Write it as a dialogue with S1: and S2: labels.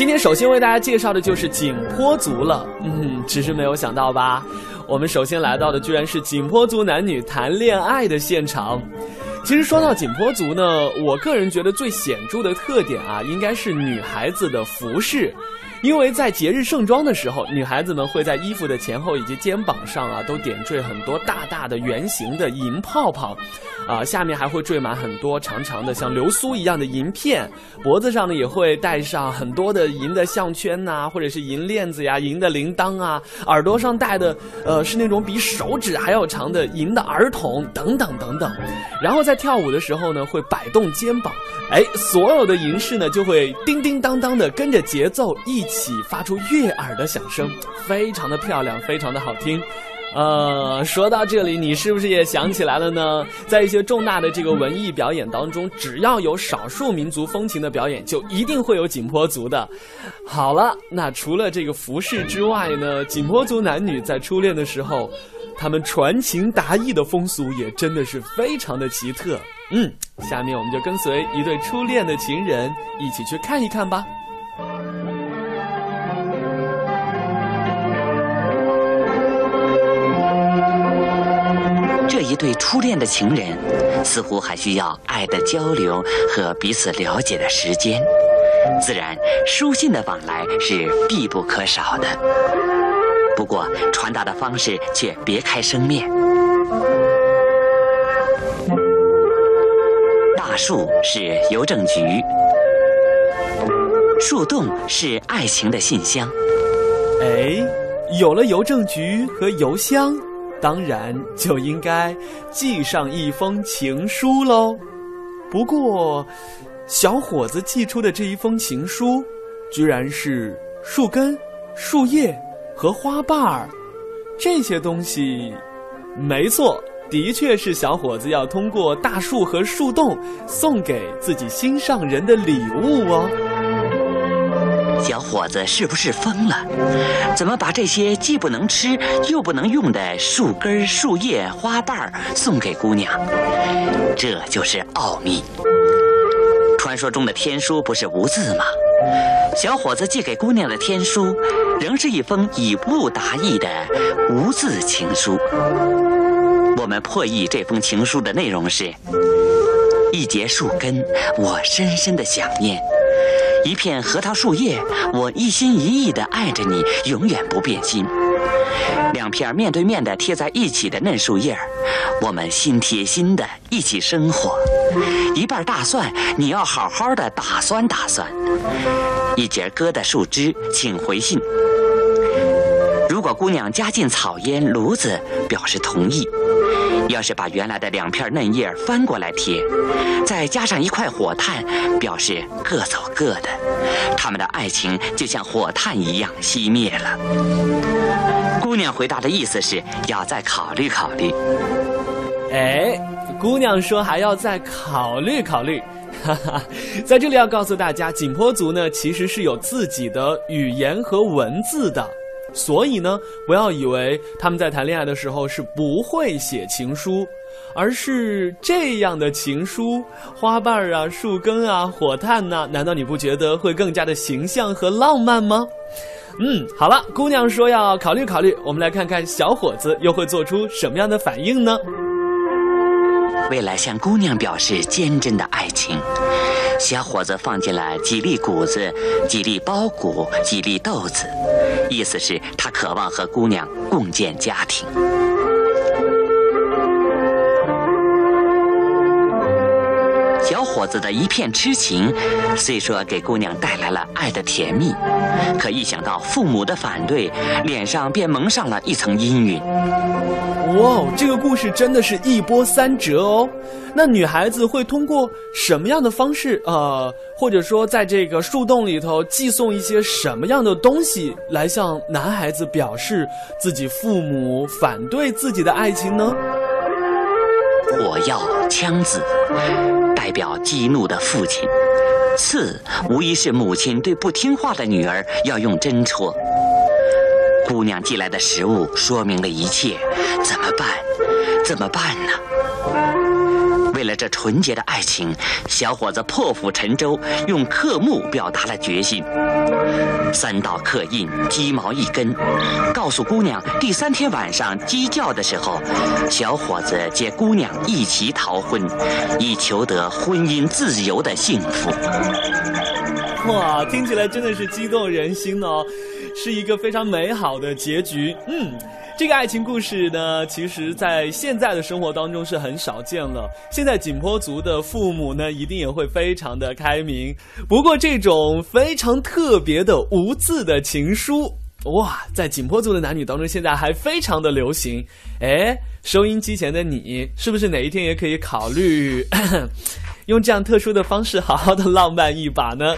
S1: 今天首先为大家介绍的就是景颇族了。嗯，只是没有想到吧？我们首先来到的居然是景颇族男女谈恋爱的现场。其实说到景颇族呢，我个人觉得最显著的特点啊，应该是女孩子的服饰。因为在节日盛装的时候，女孩子们会在衣服的前后以及肩膀上啊，都点缀很多大大的圆形的银泡泡，啊，下面还会缀满很多长长的像流苏一样的银片，脖子上呢也会戴上很多的银的项圈呐，或者是银链子呀、银的铃铛啊，耳朵上戴的呃是那种比手指还要长的银的耳筒等等等等，然后在跳舞的时候呢，会摆动肩膀，哎，所有的银饰呢就会叮叮当当的跟着节奏一。起发出悦耳的响声，非常的漂亮，非常的好听。呃，说到这里，你是不是也想起来了呢？在一些重大的这个文艺表演当中，只要有少数民族风情的表演，就一定会有景颇族的。好了，那除了这个服饰之外呢，景颇族男女在初恋的时候，他们传情达意的风俗也真的是非常的奇特。嗯，下面我们就跟随一对初恋的情人一起去看一看吧。
S2: 对初恋的情人，似乎还需要爱的交流和彼此了解的时间，自然书信的往来是必不可少的。不过传达的方式却别开生面。大树是邮政局，树洞是爱情的信箱。
S1: 哎，有了邮政局和邮箱。当然就应该寄上一封情书喽。不过，小伙子寄出的这一封情书，居然是树根、树叶和花瓣儿这些东西。没错，的确是小伙子要通过大树和树洞送给自己心上人的礼物哦。
S2: 小伙子是不是疯了？怎么把这些既不能吃又不能用的树根、树叶、花瓣送给姑娘？这就是奥秘。传说中的天书不是无字吗？小伙子寄给姑娘的天书，仍是一封以物达意的无字情书。我们破译这封情书的内容是：一节树根，我深深的想念。一片核桃树叶，我一心一意的爱着你，永远不变心。两片面对面的贴在一起的嫩树叶我们心贴心的一起生活。一瓣大蒜，你要好好的打算打算。一节疙瘩树枝，请回信。如果姑娘加进草烟炉子，表示同意。要是把原来的两片嫩叶翻过来贴，再加上一块火炭，表示各走各的，他们的爱情就像火炭一样熄灭了。姑娘回答的意思是要再考虑考虑。
S1: 哎，姑娘说还要再考虑考虑。哈哈，在这里要告诉大家，景颇族呢其实是有自己的语言和文字的。所以呢，不要以为他们在谈恋爱的时候是不会写情书，而是这样的情书，花瓣啊、树根啊、火炭呐，难道你不觉得会更加的形象和浪漫吗？嗯，好了，姑娘说要考虑考虑，我们来看看小伙子又会做出什么样的反应呢？
S2: 为了向姑娘表示坚贞的爱情，小伙子放进了几粒谷子、几粒苞谷、几粒豆子，意思是，他渴望和姑娘共建家庭。伙子的一片痴情，虽说给姑娘带来了爱的甜蜜，可一想到父母的反对，脸上便蒙上了一层阴云。
S1: 哇，这个故事真的是一波三折哦！那女孩子会通过什么样的方式，呃，或者说在这个树洞里头寄送一些什么样的东西，来向男孩子表示自己父母反对自己的爱情呢？
S2: 火药枪子。代表激怒的父亲，刺无疑是母亲对不听话的女儿要用针戳。姑娘寄来的食物说明了一切，怎么办？怎么办呢？为了这纯洁的爱情，小伙子破釜沉舟，用刻木表达了决心。三道刻印，鸡毛一根，告诉姑娘，第三天晚上鸡叫的时候，小伙子接姑娘一起逃婚，以求得婚姻自由的幸福。
S1: 哇，听起来真的是激动人心哦，是一个非常美好的结局。嗯。这个爱情故事呢，其实，在现在的生活当中是很少见了。现在景颇族的父母呢，一定也会非常的开明。不过，这种非常特别的无字的情书，哇，在景颇族的男女当中，现在还非常的流行。哎，收音机前的你，是不是哪一天也可以考虑 用这样特殊的方式，好好的浪漫一把呢？